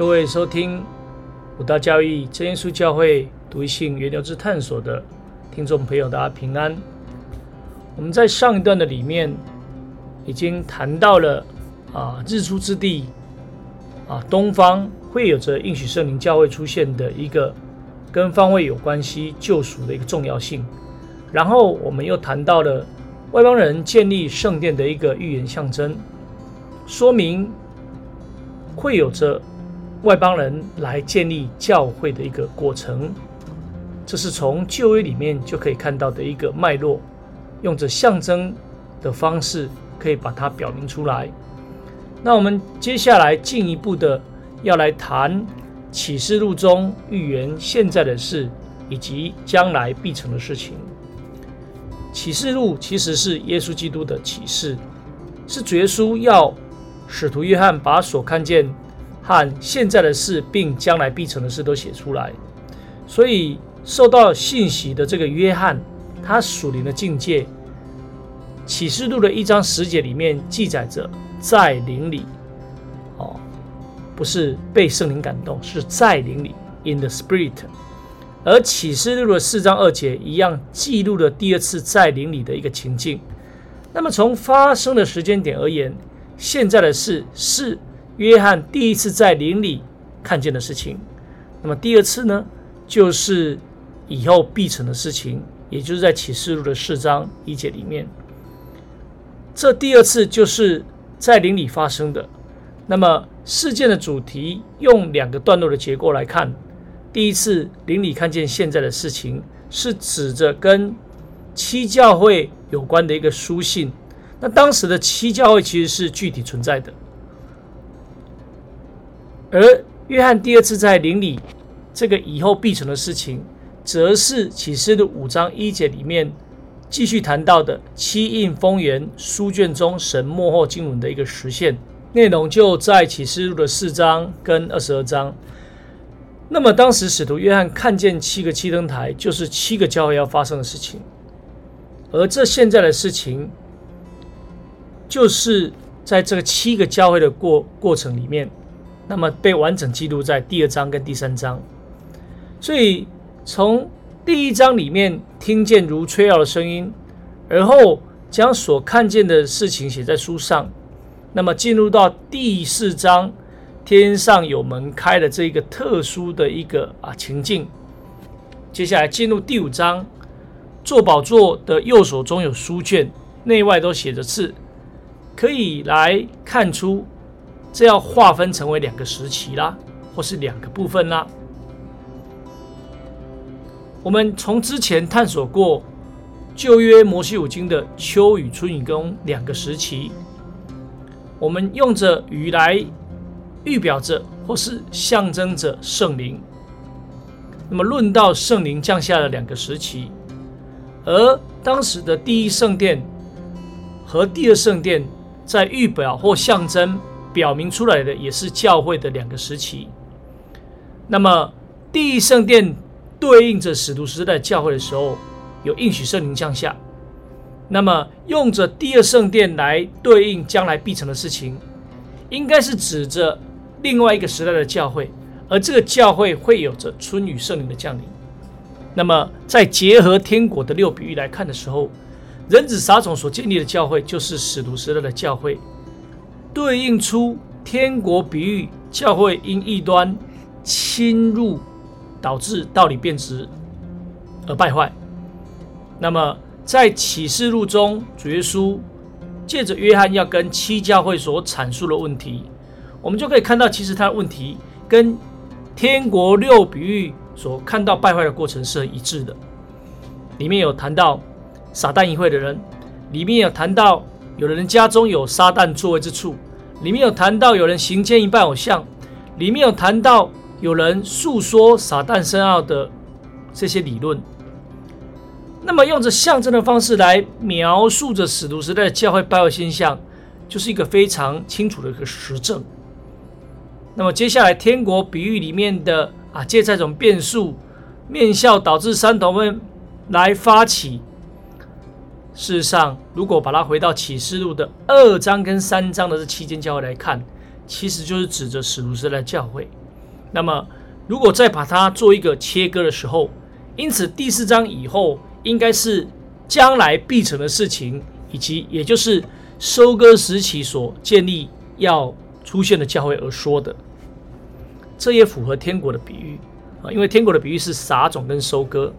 各位收听五大教育真耶稣教会独一性源流之探索的听众朋友，大家平安。我们在上一段的里面已经谈到了啊，日出之地啊，东方会有着应许圣灵教会出现的一个跟方位有关系救赎的一个重要性。然后我们又谈到了外邦人建立圣殿的一个预言象征，说明会有着外邦人来建立教会的一个过程。这是从旧约里面就可以看到的一个脉络，用着象征的方式可以把它表明出来。那我们接下来进一步的要来谈启示录中预言现在的事以及将来必成的事情。启示录其实是耶稣基督的启示，是主耶稣要使徒约翰把所看见和现在的事，并将来必成的事都写出来。所以受到信息的这个约翰，他属灵的境界，启示录的一章十节里面记载着在灵里，哦，不是被圣灵感动，是在灵里，in the spirit。而启示录的四章二节一样记录了第二次在灵里的一个情境。那么从发生的时间点而言，现在的事是约翰第一次在林里看见的事情。那么第二次呢，就是以后必成的事情，也就是在启示录的四章一节里面。这第二次就是在林里发生的。那么事件的主题用两个段落的结构来看。第一次林里看见现在的事情，是指着跟七教会有关的一个书信。那当时的七教会其实是具体存在的，而约翰第二次在灵里这个以后必成的事情，则是启示录五章一节里面继续谈到的七印封言书卷中神幕后经文的一个实现内容，就在启示录的四章跟二十二章。那么，当时使徒约翰看见七个七灯台，就是七个教会要发生的事情。而这现在的事情，就是在这个七个教会的过过程里面，那么被完整记录在第二章跟第三章。所以，从第一章里面听见如吹号的声音，而后将所看见的事情写在书上，那么进入到第四章。天上有门开的这一个特殊的一个啊情境，接下来进入第五章，坐宝座的右手中有书卷，内外都写着字，可以来看出这要划分成为两个时期啦，或是两个部分啦。我们从之前探索过旧约摩西五经的秋雨、春雨宫两个时期，我们用着雨来。预表着或是象征着圣灵。那么论到圣灵降下的两个时期，而当时的第一圣殿和第二圣殿在预表或象征表明出来的，也是教会的两个时期。那么第一圣殿对应着使徒时代教会的时候，有应许圣灵降下。那么用着第二圣殿来对应将来必成的事情，应该是指着。另外一个时代的教会，而这个教会会有着春雨圣灵的降临。那么，在结合天国的六比喻来看的时候，人子撒种所建立的教会就是使徒时代的教会，对应出天国比喻教会因异端侵入，导致道理变质而败坏。那么，在启示录中，主耶稣借着约翰要跟七教会所阐述的问题。我们就可以看到，其实他的问题跟天国六比喻所看到败坏的过程是很一致的。里面有谈到撒旦议会的人，里面有谈到有的人家中有撒旦座位之处，里面有谈到有人行奸一拜偶像，里面有谈到有人诉说撒旦深奥的这些理论。那么用着象征的方式来描述着使徒时代的教会败坏现象，就是一个非常清楚的一个实证。那么接下来，天国比喻里面的啊，借这种变数面笑导致三头们来发起。事实上，如果把它回到启示录的二章跟三章的这期间教会来看，其实就是指着使徒时代教会。那么，如果再把它做一个切割的时候，因此第四章以后应该是将来必成的事情，以及也就是收割时期所建立要出现的教会而说的。这也符合天国的比喻啊，因为天国的比喻是撒种跟收割。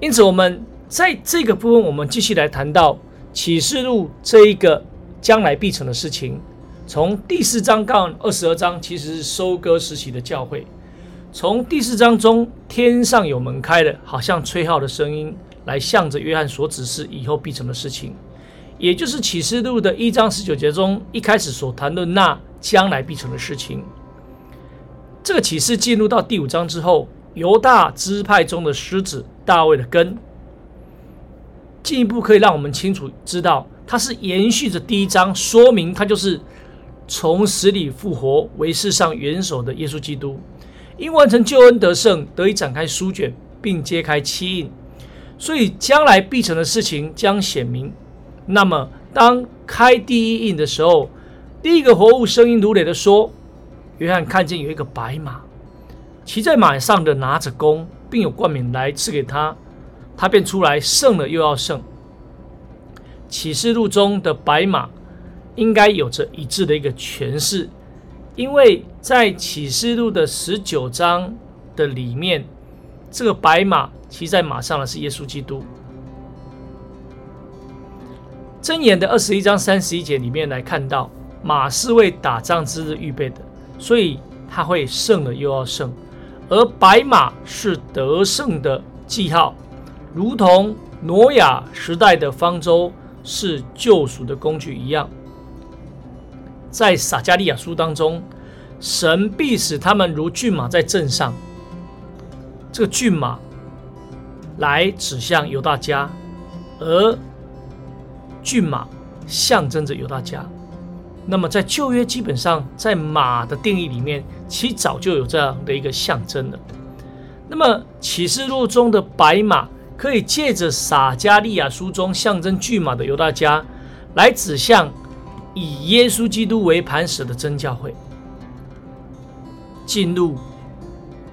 因此，我们在这个部分，我们继续来谈到启示录这一个将来必成的事情。从第四章到二十二章，其实是收割时期的教会。从第四章中，天上有门开了，好像吹号的声音，来向着约翰所指示以后必成的事情，也就是启示录的一章十九节中一开始所谈论那将来必成的事情。这个启示进入到第五章之后，犹大支派中的狮子大卫的根，进一步可以让我们清楚知道，它是延续着第一章，说明它就是。从死里复活为世上元首的耶稣基督，因完成救恩得胜，得以展开书卷，并揭开七印，所以将来必成的事情将显明。那么，当开第一印的时候，第一个活物声音如雷的说：“约翰看见有一个白马，骑在马上的拿着弓，并有冠冕来赐给他，他便出来胜了又要胜。”启示录中的白马。应该有着一致的一个诠释，因为在启示录的十九章的里面，这个白马骑在马上的是耶稣基督。箴言的二十一章三十一节里面来看到，马是为打仗之日预备的，所以他会胜了又要胜，而白马是得胜的记号，如同挪亚时代的方舟是救赎的工具一样。在撒加利亚书当中，神必使他们如骏马在镇上。这个骏马来指向犹大家，而骏马象征着犹大家。那么在旧约，基本上在马的定义里面，其实早就有这样的一个象征了。那么启示录中的白马，可以借着撒加利亚书中象征骏马的犹大家，来指向。以耶稣基督为磐石的真教会，进入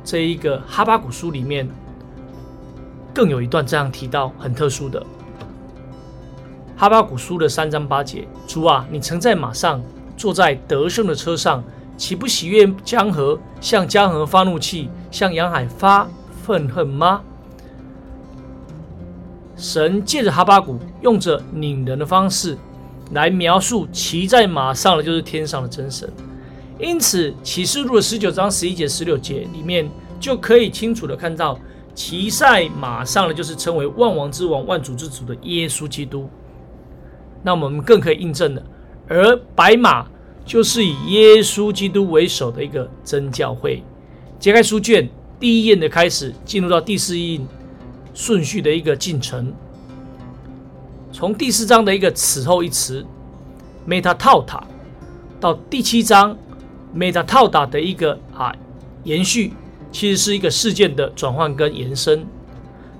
这一个哈巴古书里面，更有一段这样提到很特殊的哈巴古书的三章八节：主啊，你曾在马上坐在得胜的车上，岂不喜悦江河，向江河发怒气，向洋海发愤恨吗？神借着哈巴谷，用着拧人的方式。来描述骑在马上的就是天上的真神，因此启示录的十九章十一节、十六节里面就可以清楚的看到，骑在马上的就是称为万王之王、万主之主的耶稣基督。那我们更可以印证的，而白马就是以耶稣基督为首的一个真教会。揭开书卷，第一印的开始，进入到第四印顺序的一个进程。从第四章的一个此后一词，meta 套塔，到第七章 meta 套塔的一个啊延续，其实是一个事件的转换跟延伸。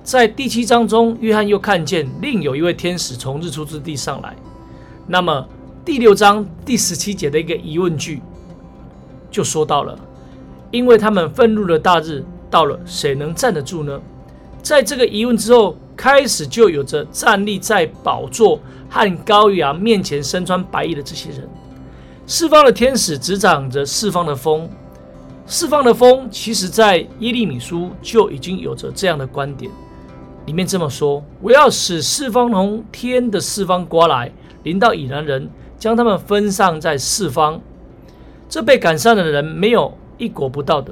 在第七章中，约翰又看见另有一位天使从日出之地上来。那么第六章第十七节的一个疑问句，就说到了，因为他们愤怒的大日到了，谁能站得住呢？在这个疑问之后。开始就有着站立在宝座和羔羊面前身穿白衣的这些人，四方的天使执掌着四方的风，四方的风，其实在耶利米书就已经有着这样的观点，里面这么说：我要使四方从天的四方刮来，临到以南人，将他们分散在四方。这被赶上的人没有一国不到的，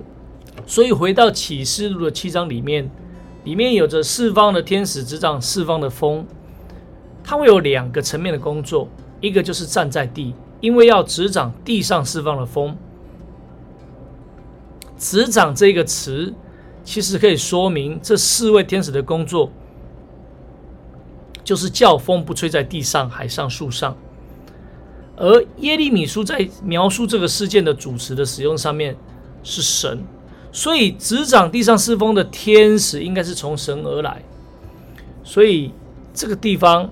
所以回到启示录的七章里面。里面有着四方的天使执掌四方的风，它会有两个层面的工作，一个就是站在地，因为要执掌地上四方的风。执掌这个词，其实可以说明这四位天使的工作，就是叫风不吹在地上、海上、树上。而耶利米书在描述这个事件的主词的使用上面，是神。所以执掌地上四风的天使应该是从神而来，所以这个地方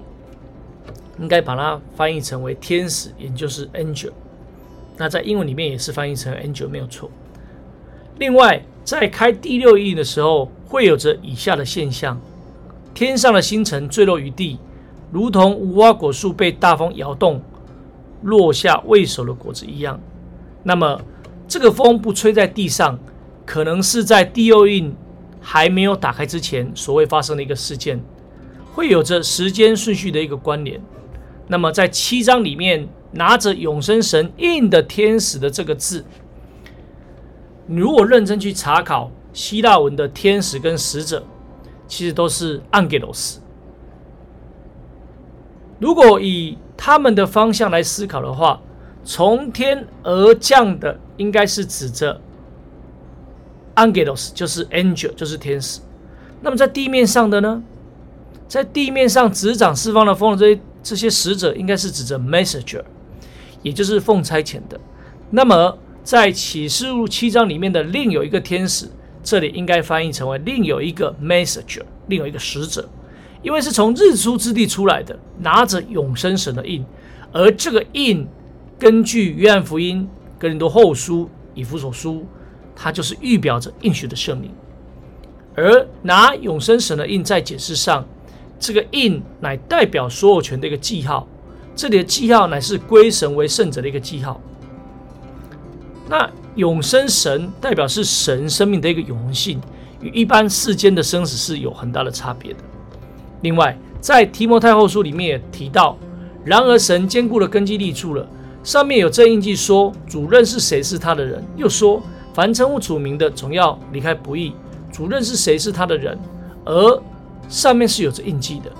应该把它翻译成为天使，也就是 angel。那在英文里面也是翻译成 angel 没有错。另外，在开第六印的时候，会有着以下的现象：天上的星辰坠落于地，如同无花果树被大风摇动，落下未熟的果子一样。那么，这个风不吹在地上，可能是在第六印还没有打开之前所谓发生的一个事件，会有着时间顺序的一个关联。那么，在七章里面拿着永生神印的天使的这个字。如果认真去查考希腊文的天使跟使者，其实都是 angelos。如果以他们的方向来思考的话，从天而降的应该是指着 angelos，就是 angel，就是天使。那么在地面上的呢？在地面上执掌四方的风的这些这些使者，应该是指着 messenger，也就是奉差遣的。那么在启示录七章里面的另有一个天使，这里应该翻译成为另有一个 messenger，另有一个使者，因为是从日出之地出来的，拿着永生神的印，而这个印根据约翰福音、格林多后书、以弗所书，它就是预表着应许的圣灵。而拿永生神的印在解释上，这个印乃代表所有权的一个记号，这里的记号乃是归神为圣者的一个记号。那永生神代表是神生命的一个永恒性，与一般世间的生死是有很大的差别的。另外，在提摩太后书里面也提到，然而神坚固的根基立住了，上面有这印记说主任是谁是他的人，又说凡称呼主名的总要离开不义。主任是谁是他的人，而上面是有着印记的，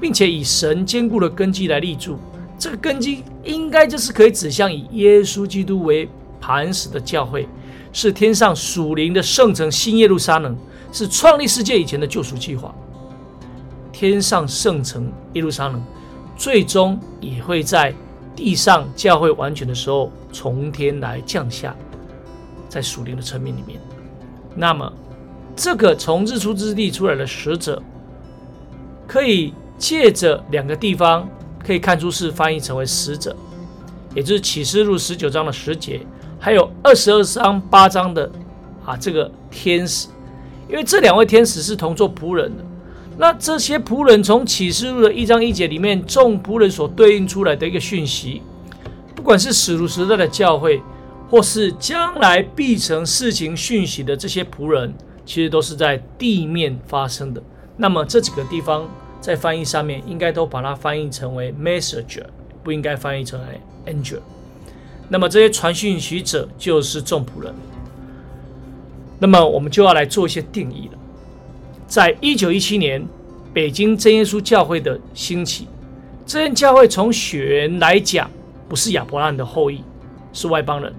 并且以神坚固的根基来立住，这个根基应该就是可以指向以耶稣基督为。磐石的教会是天上属灵的圣城新耶路撒冷，是创立世界以前的救赎计划。天上圣城耶路撒冷，最终也会在地上教会完全的时候从天来降下，在属灵的层面里面。那么，这个从日出之地出来的使者，可以借着两个地方可以看出是翻译成为使者，也就是启示录十九章的十节。还有二十二章八章的啊，这个天使，因为这两位天使是同做仆人的。那这些仆人从启示录的一章一节里面，众仆人所对应出来的一个讯息，不管是使徒时代的教会，或是将来必成事情讯息的这些仆人，其实都是在地面发生的。那么这几个地方在翻译上面，应该都把它翻译成为 messenger，不应该翻译成为 angel。那么这些传讯息者就是众仆人。那么我们就要来做一些定义了。在一九一七年，北京真耶稣教会的兴起，这间教会从血缘来讲不是亚伯拉罕的后裔，是外邦人。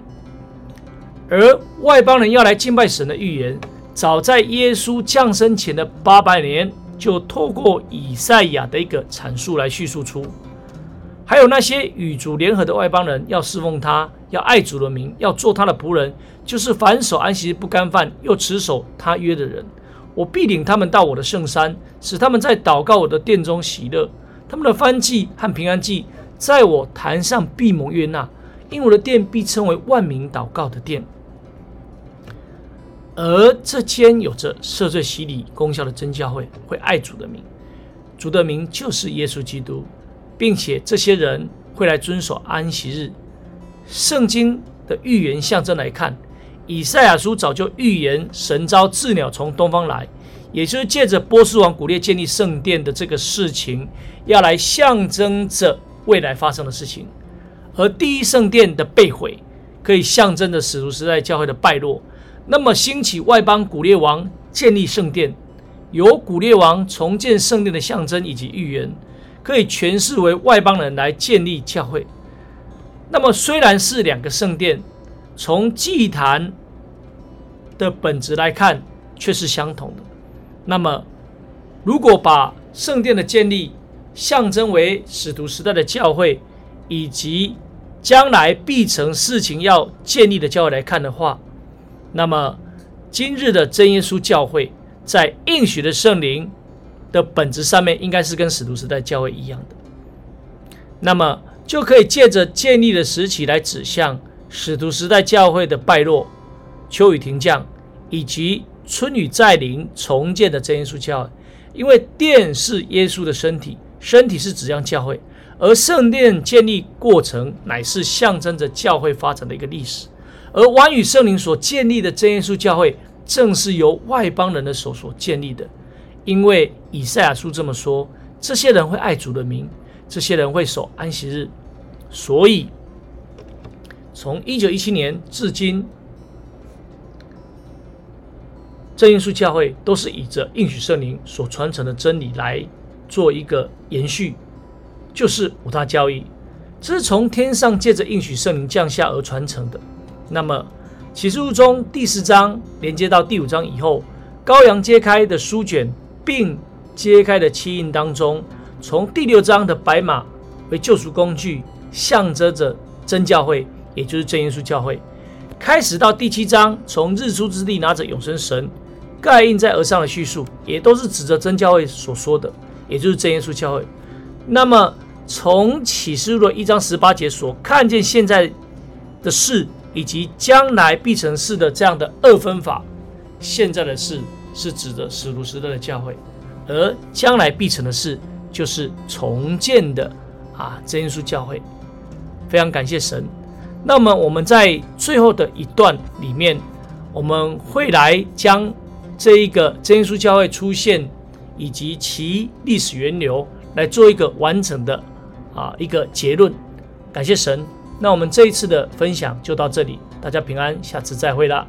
而外邦人要来敬拜神的预言，早在耶稣降生前的八百年，就透过以赛亚的一个阐述来叙述出。还有那些与主联合的外邦人，要侍奉他，要爱主的名，要做他的仆人，就是反手安息不干饭，又持守他约的人。我必领他们到我的圣山，使他们在祷告我的殿中喜乐。他们的翻祭和平安祭，在我坛上必蒙悦纳，因我的殿必称为万民祷告的殿。而这间有着赦罪洗礼功效的真教会，会爱主的名，主的名就是耶稣基督。并且这些人会来遵守安息日。圣经的预言象征来看，以赛亚书早就预言神召鸷鸟从东方来，也就是借着波斯王古列建立圣殿的这个事情，要来象征着未来发生的事情。而第一圣殿的被毁，可以象征着使徒时代教会的败落。那么兴起外邦古列王建立圣殿，由古列王重建圣殿的象征以及预言。可以诠释为外邦人来建立教会。那么虽然是两个圣殿，从祭坛的本质来看却是相同的。那么如果把圣殿的建立象征为使徒时代的教会，以及将来必成事情要建立的教会来看的话，那么今日的真耶稣教会在应许的圣灵。的本质上面应该是跟使徒时代教会一样的，那么就可以借着建立的时期来指向使徒时代教会的败落、秋雨停降，以及春雨再临重建的真耶稣教会。因为殿是耶稣的身体，身体是指向教会，而圣殿建立过程乃是象征着教会发展的一个历史。而完与圣灵所建立的真耶稣教会，正是由外邦人的手所建立的。因为以赛亚书这么说：这些人会爱主的名，这些人会守安息日。所以，从一九一七年至今。真耶稣教会都是以着应许圣灵所传承的真理来做一个延续，就是五大教义，这是从天上借着应许圣灵降下而传承的。那么启示录中第四章连接到第五章以后，羔羊揭开的书卷并揭开的七印当中，从第六章的白马为救赎工具，象征着真教会，也就是真耶稣教会，开始到第七章，从日出之地拿着永生神。盖印在额上的叙述，也都是指着真教会所说的，也就是真耶稣教会。那么，从启示录一章十八节所看见现在的事，以及将来必成事的这样的二分法，现在的事是指的使徒时代的教会，而将来必成的事就是重建的啊真耶稣教会。非常感谢神。那么我们在最后的一段里面，我们会来将。这一个真耶稣教会出现，以及其历史源流，来做一个完整的啊一个结论。感谢神，那我们这一次的分享就到这里，大家平安，下次再会啦。